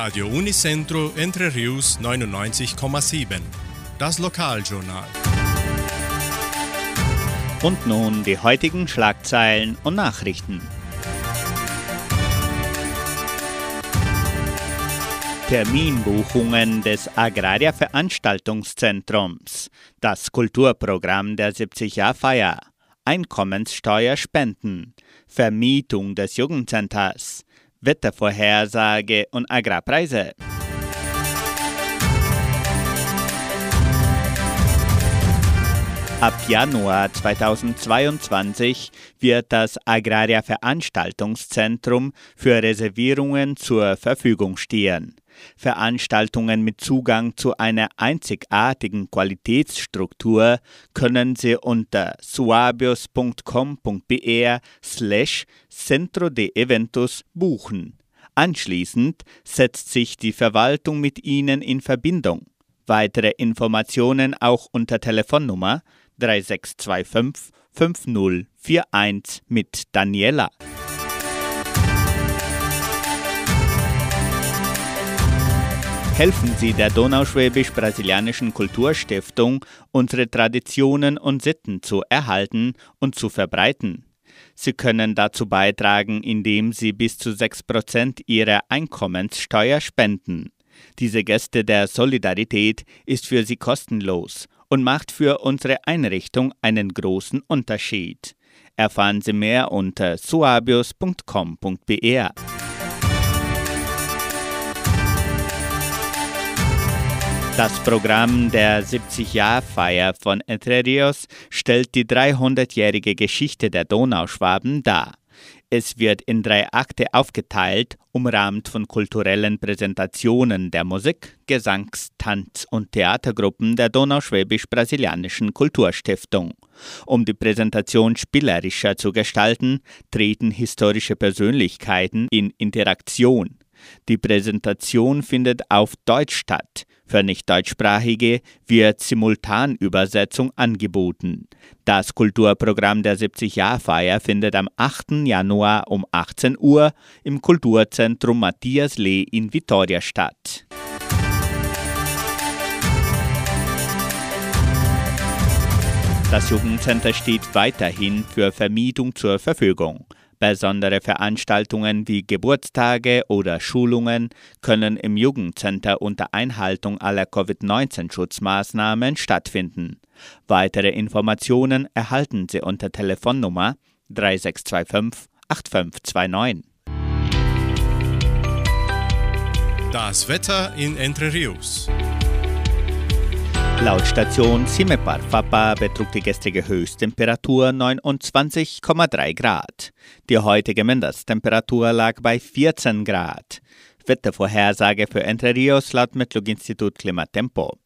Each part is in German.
Radio Unicentro Entre Rius 99,7. Das Lokaljournal. Und nun die heutigen Schlagzeilen und Nachrichten. Terminbuchungen des Agraria Veranstaltungszentrums, das Kulturprogramm der 70-Jahr-Feier, Einkommenssteuerspenden, Vermietung des Jugendcenters, Wettervorhersage und Agrarpreise. Ab Januar 2022 wird das Agraria Veranstaltungszentrum für Reservierungen zur Verfügung stehen. Veranstaltungen mit Zugang zu einer einzigartigen Qualitätsstruktur können Sie unter suabios.com.br slash Centro de Eventos buchen. Anschließend setzt sich die Verwaltung mit Ihnen in Verbindung. Weitere Informationen auch unter Telefonnummer 3625 5041 mit Daniela. Helfen Sie der Donauschwäbisch-Brasilianischen Kulturstiftung, unsere Traditionen und Sitten zu erhalten und zu verbreiten. Sie können dazu beitragen, indem Sie bis zu 6% Ihrer Einkommenssteuer spenden. Diese Geste der Solidarität ist für Sie kostenlos und macht für unsere Einrichtung einen großen Unterschied. Erfahren Sie mehr unter suabios.com.br. Das Programm der 70-Jahr-Feier von Entre Rios stellt die 300-jährige Geschichte der Donauschwaben dar. Es wird in drei Akte aufgeteilt, umrahmt von kulturellen Präsentationen der Musik-, Gesangs-, Tanz- und Theatergruppen der Donauschwäbisch-Brasilianischen Kulturstiftung. Um die Präsentation spielerischer zu gestalten, treten historische Persönlichkeiten in Interaktion. Die Präsentation findet auf Deutsch statt. Für Nicht-Deutschsprachige wird Simultanübersetzung angeboten. Das Kulturprogramm der 70-Jahr-Feier findet am 8. Januar um 18 Uhr im Kulturzentrum Matthias Lee in Vitoria statt. Das Jugendcenter steht weiterhin für Vermietung zur Verfügung. Besondere Veranstaltungen wie Geburtstage oder Schulungen können im Jugendcenter unter Einhaltung aller Covid-19-Schutzmaßnahmen stattfinden. Weitere Informationen erhalten Sie unter Telefonnummer 3625 8529. Das Wetter in Entre Rios. Laut Station Simepar Fapa betrug die gestrige Höchsttemperatur 29,3 Grad. Die heutige Mindesttemperatur lag bei 14 Grad. Wettervorhersage für Entre Rios laut Metlog-Institut Klimatempo.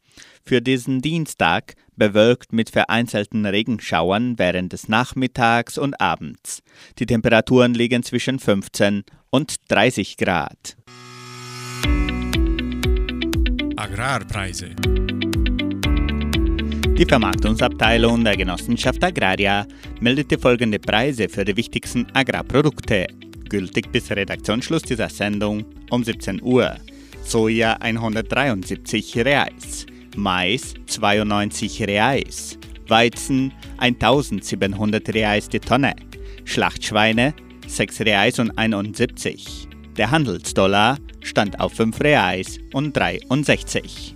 Für diesen Dienstag bewölkt mit vereinzelten Regenschauern während des Nachmittags und Abends. Die Temperaturen liegen zwischen 15 und 30 Grad. Agrarpreise. Die Vermarktungsabteilung der Genossenschaft Agraria meldete folgende Preise für die wichtigsten Agrarprodukte, gültig bis Redaktionsschluss dieser Sendung um 17 Uhr. Soja 173 Reais, Mais 92 Reais, Weizen 1700 Reais die Tonne, Schlachtschweine 6 Reais und 71. Der Handelsdollar stand auf 5 Reais und 63.